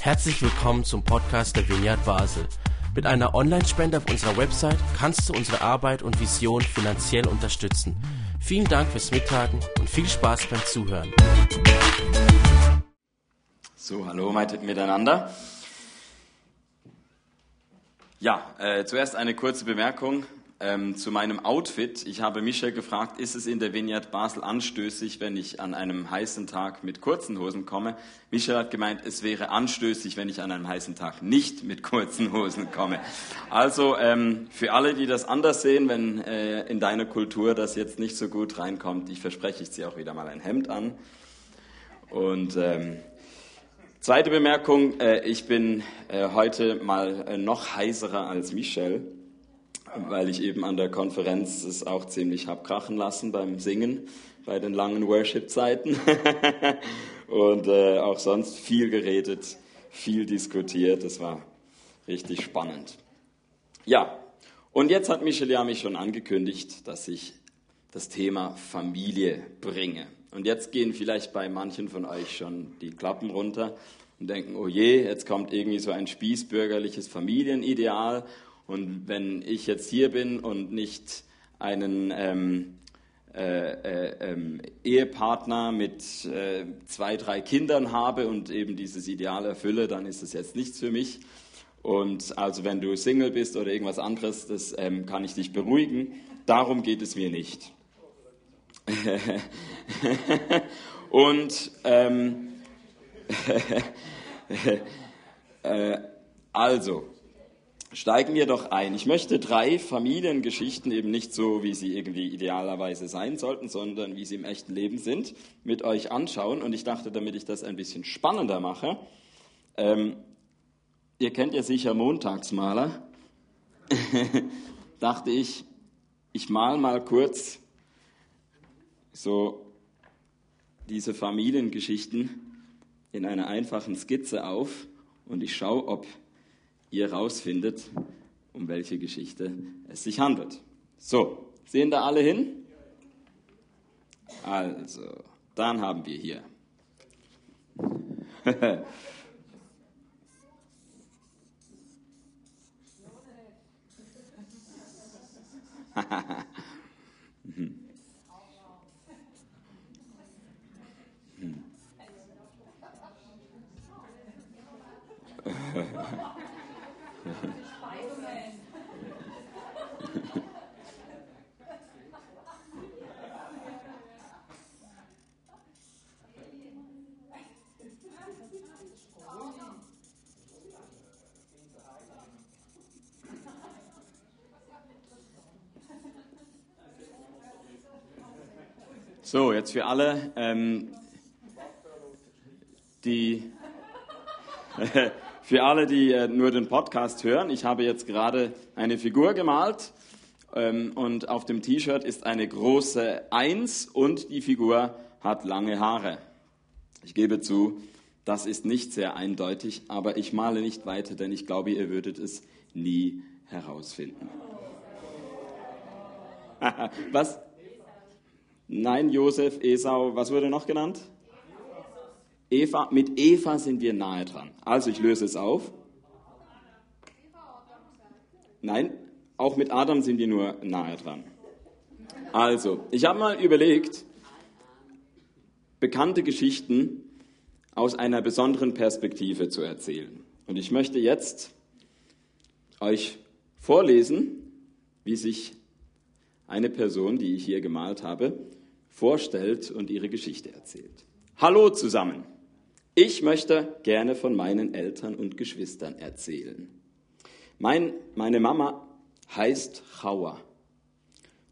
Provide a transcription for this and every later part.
Herzlich willkommen zum Podcast der Vineyard Basel. Mit einer Online-Spende auf unserer Website kannst du unsere Arbeit und Vision finanziell unterstützen. Vielen Dank fürs Mittagen und viel Spaß beim Zuhören. So, hallo miteinander. Ja, äh, zuerst eine kurze Bemerkung ähm, zu meinem Outfit. Ich habe Michel gefragt, ist es in der Vineyard Basel anstößig, wenn ich an einem heißen Tag mit kurzen Hosen komme? Michel hat gemeint, es wäre anstößig, wenn ich an einem heißen Tag nicht mit kurzen Hosen komme. Also ähm, für alle, die das anders sehen, wenn äh, in deiner Kultur das jetzt nicht so gut reinkommt, ich verspreche, ich ziehe auch wieder mal ein Hemd an. Und ähm, zweite Bemerkung, äh, ich bin äh, heute mal äh, noch heißerer als Michel weil ich eben an der Konferenz es auch ziemlich hab krachen lassen beim Singen, bei den langen Worship-Zeiten. und äh, auch sonst viel geredet, viel diskutiert. Das war richtig spannend. Ja, und jetzt hat Michel ja mich schon angekündigt, dass ich das Thema Familie bringe. Und jetzt gehen vielleicht bei manchen von euch schon die Klappen runter und denken, oh je, jetzt kommt irgendwie so ein spießbürgerliches Familienideal und wenn ich jetzt hier bin und nicht einen ähm, äh, äh, ähm, Ehepartner mit äh, zwei, drei Kindern habe und eben dieses Ideal erfülle, dann ist das jetzt nichts für mich. Und also wenn du Single bist oder irgendwas anderes, das ähm, kann ich dich beruhigen. Darum geht es mir nicht. und ähm, äh, also, steigen wir doch ein. Ich möchte drei Familiengeschichten, eben nicht so, wie sie irgendwie idealerweise sein sollten, sondern wie sie im echten Leben sind, mit euch anschauen. Und ich dachte, damit ich das ein bisschen spannender mache, ähm, ihr kennt ja sicher Montagsmaler, dachte ich, ich mal mal kurz so diese Familiengeschichten in einer einfachen Skizze auf und ich schaue, ob ihr rausfindet, um welche Geschichte es sich handelt. So, sehen da alle hin? Also, dann haben wir hier. So, jetzt für alle, ähm, die, für alle, die äh, nur den Podcast hören, ich habe jetzt gerade eine Figur gemalt ähm, und auf dem T-Shirt ist eine große Eins und die Figur hat lange Haare. Ich gebe zu, das ist nicht sehr eindeutig, aber ich male nicht weiter, denn ich glaube, ihr würdet es nie herausfinden. Was? Nein, Josef, Esau, was wurde noch genannt? Eva, mit Eva sind wir nahe dran. Also ich löse es auf. Nein, auch mit Adam sind wir nur nahe dran. Also, ich habe mal überlegt, bekannte Geschichten aus einer besonderen Perspektive zu erzählen. Und ich möchte jetzt euch vorlesen, wie sich eine Person, die ich hier gemalt habe, vorstellt und ihre Geschichte erzählt. Hallo zusammen. Ich möchte gerne von meinen Eltern und Geschwistern erzählen. Mein, meine Mama heißt Chauwa.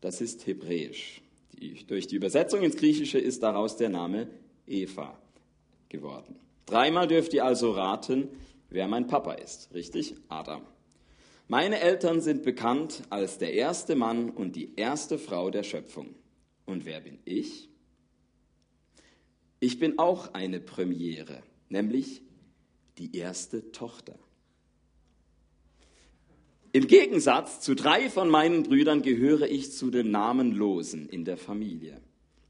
Das ist hebräisch. Die, durch die Übersetzung ins Griechische ist daraus der Name Eva geworden. Dreimal dürft ihr also raten, wer mein Papa ist. Richtig? Adam. Meine Eltern sind bekannt als der erste Mann und die erste Frau der Schöpfung. Und wer bin ich? Ich bin auch eine Premiere, nämlich die erste Tochter. Im Gegensatz zu drei von meinen Brüdern gehöre ich zu den Namenlosen in der Familie.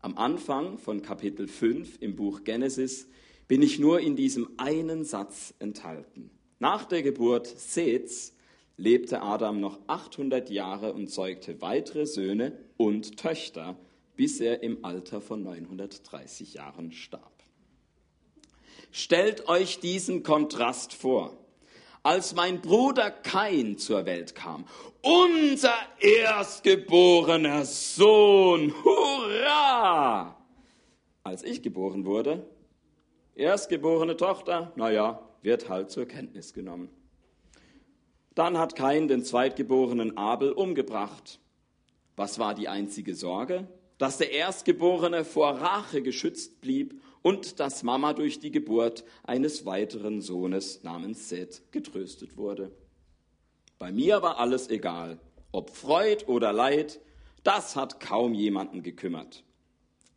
Am Anfang von Kapitel 5 im Buch Genesis bin ich nur in diesem einen Satz enthalten. Nach der Geburt Seths lebte Adam noch 800 Jahre und zeugte weitere Söhne und Töchter, bis er im Alter von 930 Jahren starb. Stellt euch diesen Kontrast vor. Als mein Bruder Kain zur Welt kam, unser erstgeborener Sohn, hurra! Als ich geboren wurde, erstgeborene Tochter, naja, wird halt zur Kenntnis genommen. Dann hat Kain den zweitgeborenen Abel umgebracht. Was war die einzige Sorge? Dass der Erstgeborene vor Rache geschützt blieb und dass Mama durch die Geburt eines weiteren Sohnes namens Seth getröstet wurde. Bei mir war alles egal, ob Freud oder Leid, das hat kaum jemanden gekümmert.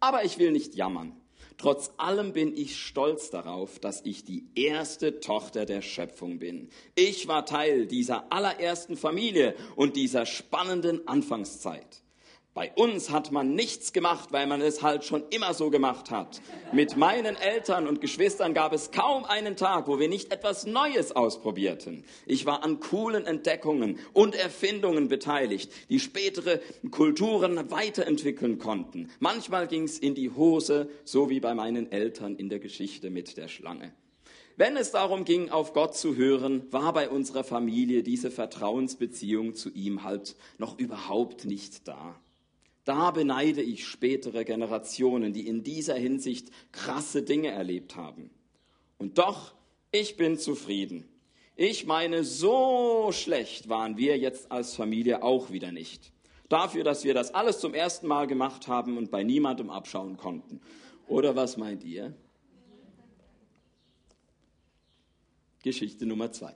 Aber ich will nicht jammern. Trotz allem bin ich stolz darauf, dass ich die erste Tochter der Schöpfung bin. Ich war Teil dieser allerersten Familie und dieser spannenden Anfangszeit. Bei uns hat man nichts gemacht, weil man es halt schon immer so gemacht hat. Mit meinen Eltern und Geschwistern gab es kaum einen Tag, wo wir nicht etwas Neues ausprobierten. Ich war an coolen Entdeckungen und Erfindungen beteiligt, die spätere Kulturen weiterentwickeln konnten. Manchmal ging es in die Hose, so wie bei meinen Eltern in der Geschichte mit der Schlange. Wenn es darum ging, auf Gott zu hören, war bei unserer Familie diese Vertrauensbeziehung zu ihm halt noch überhaupt nicht da. Da beneide ich spätere Generationen, die in dieser Hinsicht krasse Dinge erlebt haben. Und doch, ich bin zufrieden. Ich meine, so schlecht waren wir jetzt als Familie auch wieder nicht. Dafür, dass wir das alles zum ersten Mal gemacht haben und bei niemandem abschauen konnten. Oder was meint ihr? Geschichte Nummer zwei.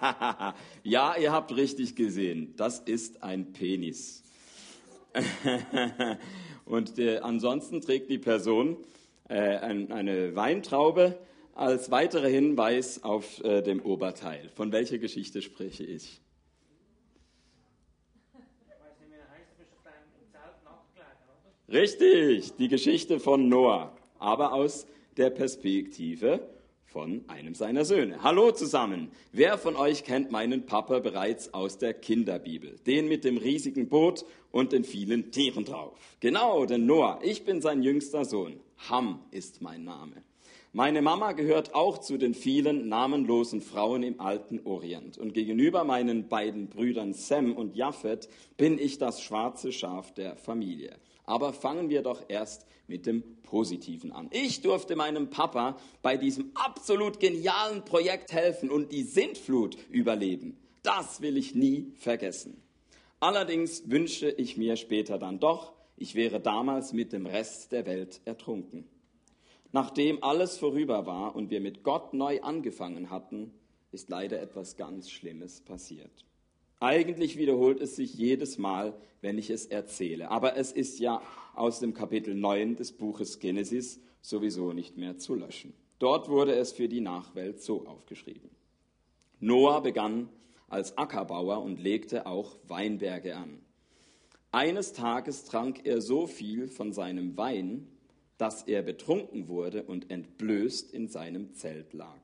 ja, ihr habt richtig gesehen. Das ist ein Penis. Und äh, ansonsten trägt die Person äh, ein, eine Weintraube als weiterer Hinweis auf äh, dem Oberteil. Von welcher Geschichte spreche ich? Richtig, die Geschichte von Noah, aber aus der Perspektive von einem seiner Söhne. Hallo zusammen. Wer von euch kennt meinen Papa bereits aus der Kinderbibel? Den mit dem riesigen Boot und den vielen Tieren drauf. Genau, den Noah. Ich bin sein jüngster Sohn. Ham ist mein Name. Meine Mama gehört auch zu den vielen namenlosen Frauen im alten Orient. Und gegenüber meinen beiden Brüdern Sem und Japhet bin ich das schwarze Schaf der Familie. Aber fangen wir doch erst mit dem Positiven an. Ich durfte meinem Papa bei diesem absolut genialen Projekt helfen und die Sintflut überleben. Das will ich nie vergessen. Allerdings wünsche ich mir später dann doch, ich wäre damals mit dem Rest der Welt ertrunken. Nachdem alles vorüber war und wir mit Gott neu angefangen hatten, ist leider etwas ganz Schlimmes passiert. Eigentlich wiederholt es sich jedes Mal, wenn ich es erzähle. Aber es ist ja aus dem Kapitel 9 des Buches Genesis sowieso nicht mehr zu löschen. Dort wurde es für die Nachwelt so aufgeschrieben. Noah begann als Ackerbauer und legte auch Weinberge an. Eines Tages trank er so viel von seinem Wein, dass er betrunken wurde und entblößt in seinem Zelt lag.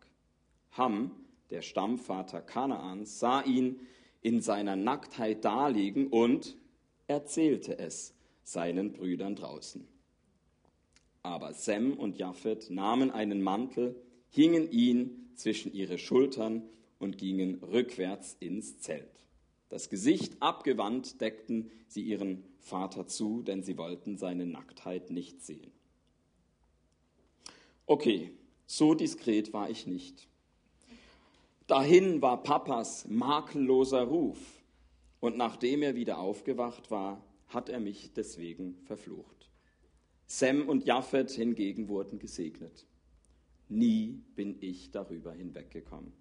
Ham, der Stammvater Kanaans, sah ihn in seiner Nacktheit daliegen und erzählte es seinen Brüdern draußen. Aber Sem und Japhet nahmen einen Mantel, hingen ihn zwischen ihre Schultern und gingen rückwärts ins Zelt. Das Gesicht abgewandt deckten sie ihren Vater zu, denn sie wollten seine Nacktheit nicht sehen. Okay, so diskret war ich nicht. Dahin war Papas makelloser Ruf, und nachdem er wieder aufgewacht war, hat er mich deswegen verflucht. Sem und Japhet hingegen wurden gesegnet. Nie bin ich darüber hinweggekommen.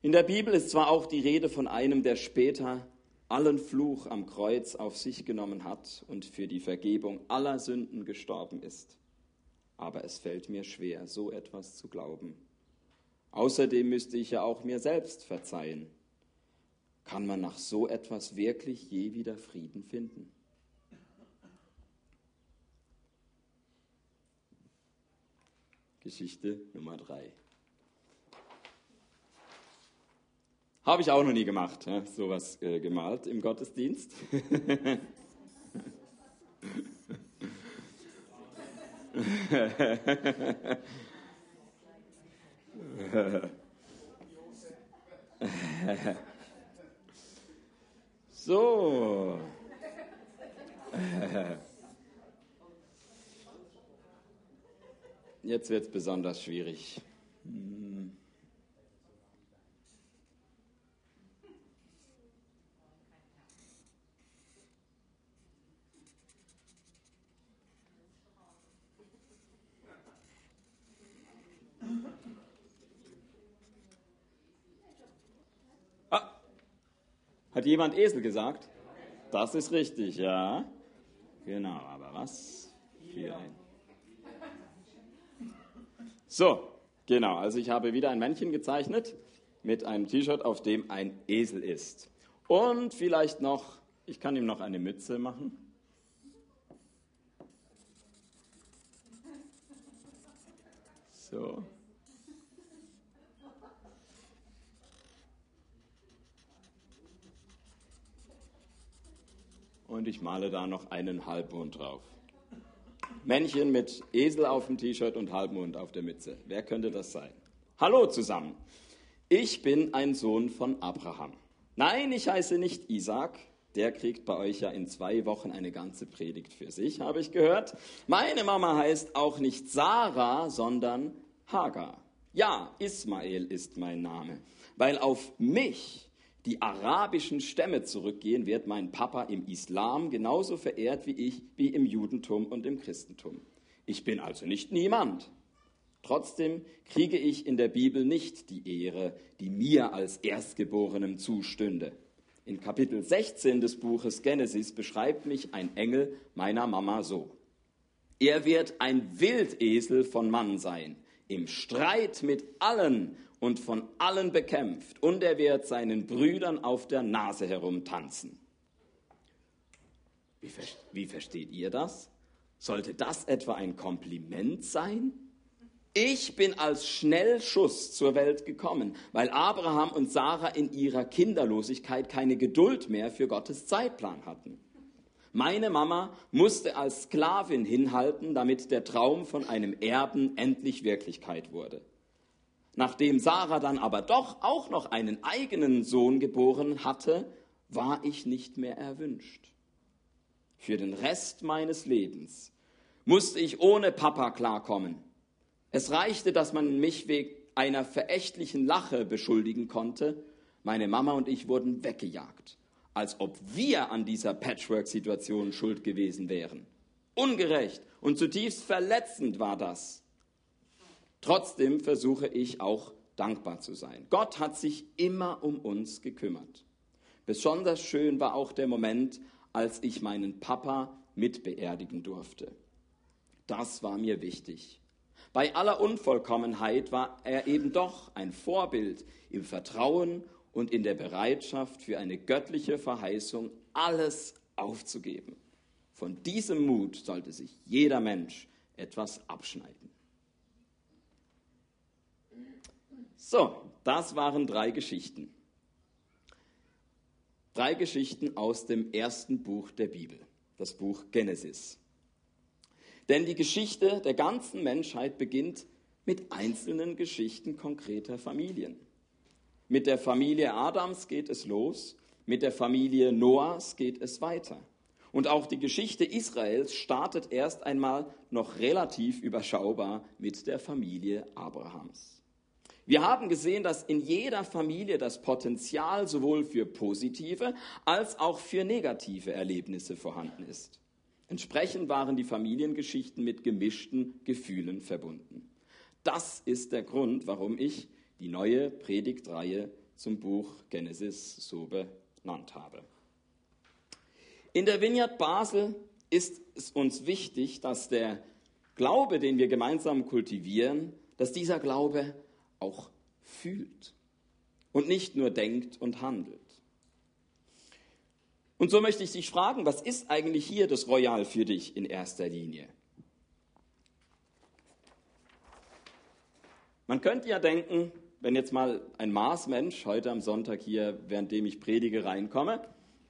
In der Bibel ist zwar auch die Rede von einem, der später allen Fluch am Kreuz auf sich genommen hat und für die Vergebung aller Sünden gestorben ist. Aber es fällt mir schwer, so etwas zu glauben. Außerdem müsste ich ja auch mir selbst verzeihen. Kann man nach so etwas wirklich je wieder Frieden finden? Geschichte Nummer drei. Habe ich auch noch nie gemacht, ja, sowas äh, gemalt im Gottesdienst. so. Jetzt wird es besonders schwierig. Hat jemand Esel gesagt? Das ist richtig, ja. Genau, aber was ein. So, genau, also ich habe wieder ein Männchen gezeichnet mit einem T-Shirt, auf dem ein Esel ist. Und vielleicht noch, ich kann ihm noch eine Mütze machen. So. Und ich male da noch einen Halbmond drauf. Männchen mit Esel auf dem T-Shirt und Halbmond auf der Mütze. Wer könnte das sein? Hallo zusammen. Ich bin ein Sohn von Abraham. Nein, ich heiße nicht Isaac. Der kriegt bei euch ja in zwei Wochen eine ganze Predigt für sich, habe ich gehört. Meine Mama heißt auch nicht Sarah, sondern Hagar. Ja, Ismael ist mein Name, weil auf mich die arabischen Stämme zurückgehen, wird mein Papa im Islam genauso verehrt wie ich, wie im Judentum und im Christentum. Ich bin also nicht niemand. Trotzdem kriege ich in der Bibel nicht die Ehre, die mir als Erstgeborenem zustünde. In Kapitel 16 des Buches Genesis beschreibt mich ein Engel meiner Mama so. Er wird ein Wildesel von Mann sein, im Streit mit allen und von allen bekämpft, und er wird seinen Brüdern auf der Nase herumtanzen. Wie, wie versteht ihr das? Sollte das etwa ein Kompliment sein? Ich bin als Schnellschuss zur Welt gekommen, weil Abraham und Sarah in ihrer Kinderlosigkeit keine Geduld mehr für Gottes Zeitplan hatten. Meine Mama musste als Sklavin hinhalten, damit der Traum von einem Erben endlich Wirklichkeit wurde. Nachdem Sarah dann aber doch auch noch einen eigenen Sohn geboren hatte, war ich nicht mehr erwünscht. Für den Rest meines Lebens musste ich ohne Papa klarkommen. Es reichte, dass man mich wegen einer verächtlichen Lache beschuldigen konnte. Meine Mama und ich wurden weggejagt, als ob wir an dieser Patchwork-Situation schuld gewesen wären. Ungerecht und zutiefst verletzend war das. Trotzdem versuche ich auch dankbar zu sein. Gott hat sich immer um uns gekümmert. Besonders schön war auch der Moment, als ich meinen Papa mitbeerdigen durfte. Das war mir wichtig. Bei aller Unvollkommenheit war er eben doch ein Vorbild im Vertrauen und in der Bereitschaft für eine göttliche Verheißung, alles aufzugeben. Von diesem Mut sollte sich jeder Mensch etwas abschneiden. So, das waren drei Geschichten. Drei Geschichten aus dem ersten Buch der Bibel, das Buch Genesis. Denn die Geschichte der ganzen Menschheit beginnt mit einzelnen Geschichten konkreter Familien. Mit der Familie Adams geht es los, Mit der Familie Noahs geht es weiter. Und auch die Geschichte Israels startet erst einmal noch relativ überschaubar mit der Familie Abrahams. Wir haben gesehen, dass in jeder Familie das Potenzial sowohl für positive als auch für negative Erlebnisse vorhanden ist. Entsprechend waren die Familiengeschichten mit gemischten Gefühlen verbunden. Das ist der Grund, warum ich die neue Predigtreihe zum Buch Genesis so benannt habe. In der Vineyard Basel ist es uns wichtig, dass der Glaube, den wir gemeinsam kultivieren, dass dieser Glaube auch fühlt und nicht nur denkt und handelt. Und so möchte ich dich fragen, was ist eigentlich hier das Royal für dich in erster Linie? Man könnte ja denken, wenn jetzt mal ein Marsmensch heute am Sonntag hier, währenddem ich predige, reinkomme,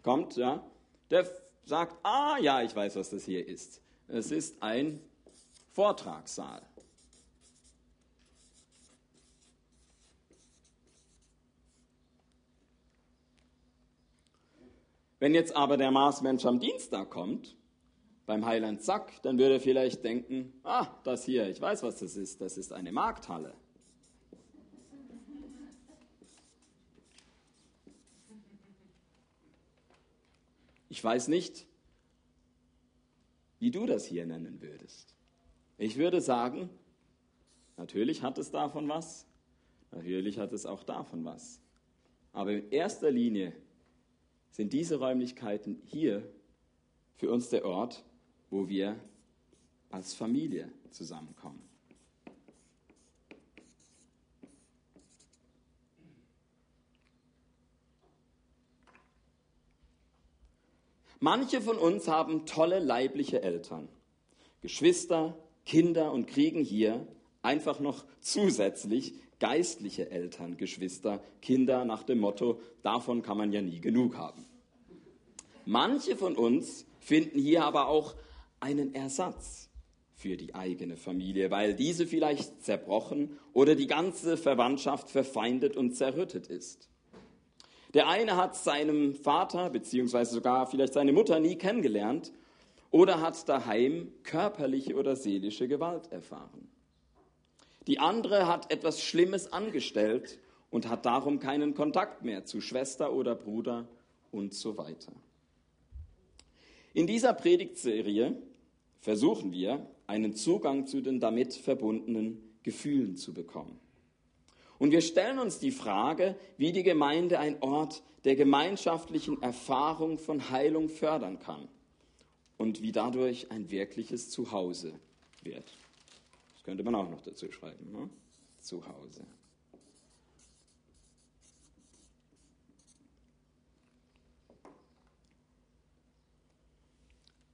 kommt, ja, der sagt, ah ja, ich weiß, was das hier ist. Es ist ein Vortragssaal. Wenn jetzt aber der Marsmensch am Dienstag kommt, beim Heiland Zack, dann würde er vielleicht denken, ah, das hier, ich weiß, was das ist, das ist eine Markthalle. Ich weiß nicht, wie du das hier nennen würdest. Ich würde sagen, natürlich hat es davon was, natürlich hat es auch davon was. Aber in erster Linie sind diese Räumlichkeiten hier für uns der Ort, wo wir als Familie zusammenkommen. Manche von uns haben tolle leibliche Eltern, Geschwister, Kinder und kriegen hier einfach noch zusätzlich geistliche Eltern, Geschwister, Kinder nach dem Motto, davon kann man ja nie genug haben. Manche von uns finden hier aber auch einen Ersatz für die eigene Familie, weil diese vielleicht zerbrochen oder die ganze Verwandtschaft verfeindet und zerrüttet ist. Der eine hat seinem Vater beziehungsweise sogar vielleicht seine Mutter nie kennengelernt oder hat daheim körperliche oder seelische Gewalt erfahren. Die andere hat etwas Schlimmes angestellt und hat darum keinen Kontakt mehr zu Schwester oder Bruder und so weiter. In dieser Predigtserie versuchen wir, einen Zugang zu den damit verbundenen Gefühlen zu bekommen. Und wir stellen uns die Frage, wie die Gemeinde ein Ort der gemeinschaftlichen Erfahrung von Heilung fördern kann und wie dadurch ein wirkliches Zuhause wird. Das könnte man auch noch dazu schreiben. Ne? Zuhause.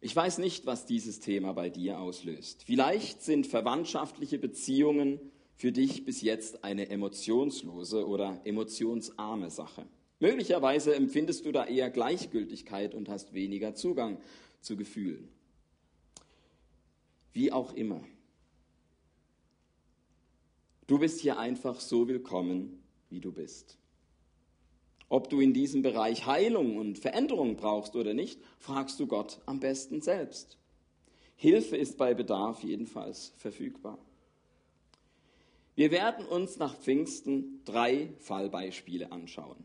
Ich weiß nicht, was dieses Thema bei dir auslöst. Vielleicht sind verwandtschaftliche Beziehungen für dich bis jetzt eine emotionslose oder emotionsarme Sache. Möglicherweise empfindest du da eher Gleichgültigkeit und hast weniger Zugang zu Gefühlen. Wie auch immer. Du bist hier einfach so willkommen, wie du bist. Ob du in diesem Bereich Heilung und Veränderung brauchst oder nicht, fragst du Gott am besten selbst. Hilfe ist bei Bedarf jedenfalls verfügbar. Wir werden uns nach Pfingsten drei Fallbeispiele anschauen.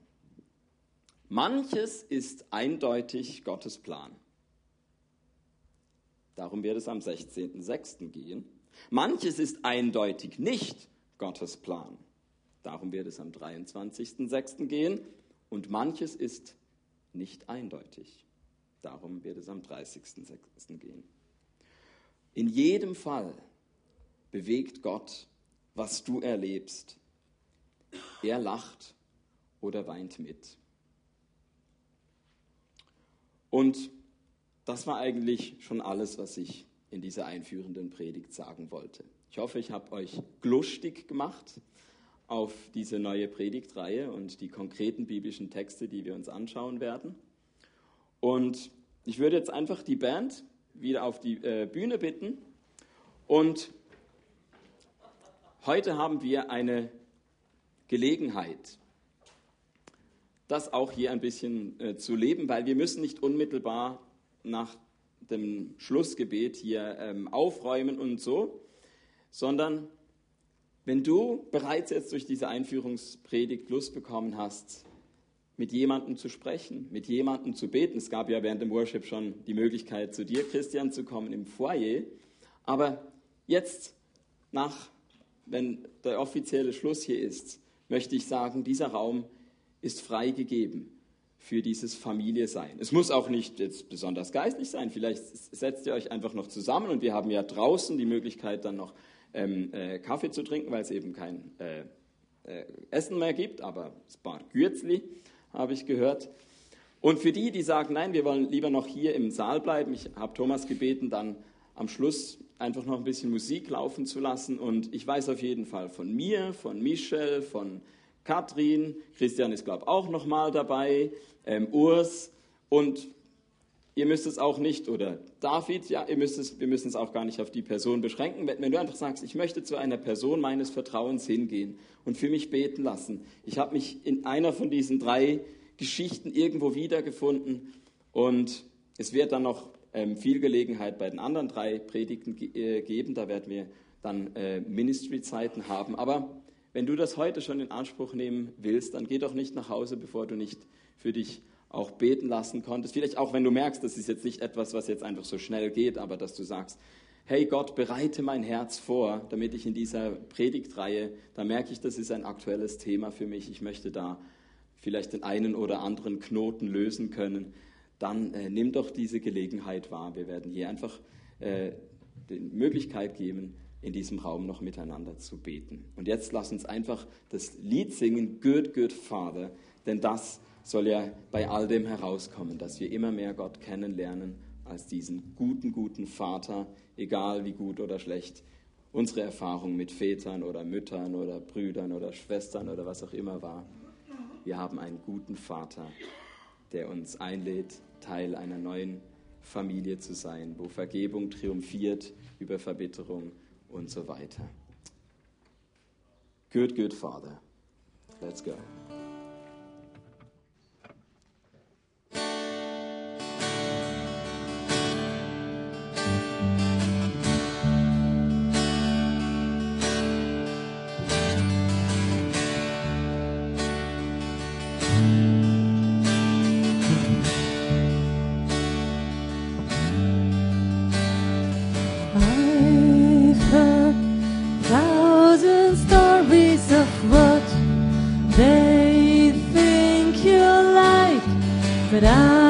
Manches ist eindeutig Gottes Plan. Darum wird es am 16.06. gehen. Manches ist eindeutig nicht Gottes Plan. Darum wird es am 23.06. gehen. Und manches ist nicht eindeutig. Darum wird es am 30.06. gehen. In jedem Fall bewegt Gott was du erlebst. Er lacht oder weint mit. Und das war eigentlich schon alles, was ich in dieser einführenden Predigt sagen wollte. Ich hoffe, ich habe euch glustig gemacht auf diese neue Predigtreihe und die konkreten biblischen Texte, die wir uns anschauen werden. Und ich würde jetzt einfach die Band wieder auf die äh, Bühne bitten und Heute haben wir eine Gelegenheit, das auch hier ein bisschen äh, zu leben, weil wir müssen nicht unmittelbar nach dem Schlussgebet hier ähm, aufräumen und so, sondern wenn du bereits jetzt durch diese Einführungspredigt Lust bekommen hast, mit jemandem zu sprechen, mit jemandem zu beten. Es gab ja während dem Worship schon die Möglichkeit, zu dir, Christian, zu kommen im Foyer. Aber jetzt, nach, wenn der offizielle Schluss hier ist, möchte ich sagen, dieser Raum ist freigegeben für dieses Familie sein. Es muss auch nicht jetzt besonders geistlich sein. Vielleicht setzt ihr euch einfach noch zusammen und wir haben ja draußen die Möglichkeit, dann noch ähm, äh, Kaffee zu trinken, weil es eben kein äh, äh, Essen mehr gibt, aber es war Gürzli habe ich gehört. Und für die, die sagen, nein, wir wollen lieber noch hier im Saal bleiben, ich habe Thomas gebeten, dann am Schluss einfach noch ein bisschen Musik laufen zu lassen. Und ich weiß auf jeden Fall von mir, von Michel, von Katrin, Christian ist, glaube ich, auch noch mal dabei, ähm, Urs und ihr müsst es auch nicht, oder David, ja, ihr müsst es, wir müssen es auch gar nicht auf die Person beschränken. Wenn, wenn du einfach sagst, ich möchte zu einer Person meines Vertrauens hingehen und für mich beten lassen. Ich habe mich in einer von diesen drei Geschichten irgendwo wiedergefunden und es wird dann noch viel Gelegenheit bei den anderen drei Predigten äh, geben. Da werden wir dann äh, Ministry-Zeiten haben. Aber wenn du das heute schon in Anspruch nehmen willst, dann geh doch nicht nach Hause, bevor du nicht für dich auch beten lassen konntest. Vielleicht auch, wenn du merkst, das ist jetzt nicht etwas, was jetzt einfach so schnell geht, aber dass du sagst, hey Gott, bereite mein Herz vor, damit ich in dieser Predigtreihe, da merke ich, das ist ein aktuelles Thema für mich. Ich möchte da vielleicht den einen oder anderen Knoten lösen können. Dann äh, nimm doch diese Gelegenheit wahr. Wir werden hier einfach äh, die Möglichkeit geben, in diesem Raum noch miteinander zu beten. Und jetzt lass uns einfach das Lied singen, Good, Good Father, denn das soll ja bei all dem herauskommen, dass wir immer mehr Gott kennenlernen als diesen guten, guten Vater, egal wie gut oder schlecht unsere Erfahrung mit Vätern oder Müttern oder Brüdern oder Schwestern oder was auch immer war. Wir haben einen guten Vater, der uns einlädt, Teil einer neuen Familie zu sein, wo Vergebung triumphiert über Verbitterung und so weiter. Good, good Father. Let's go. but I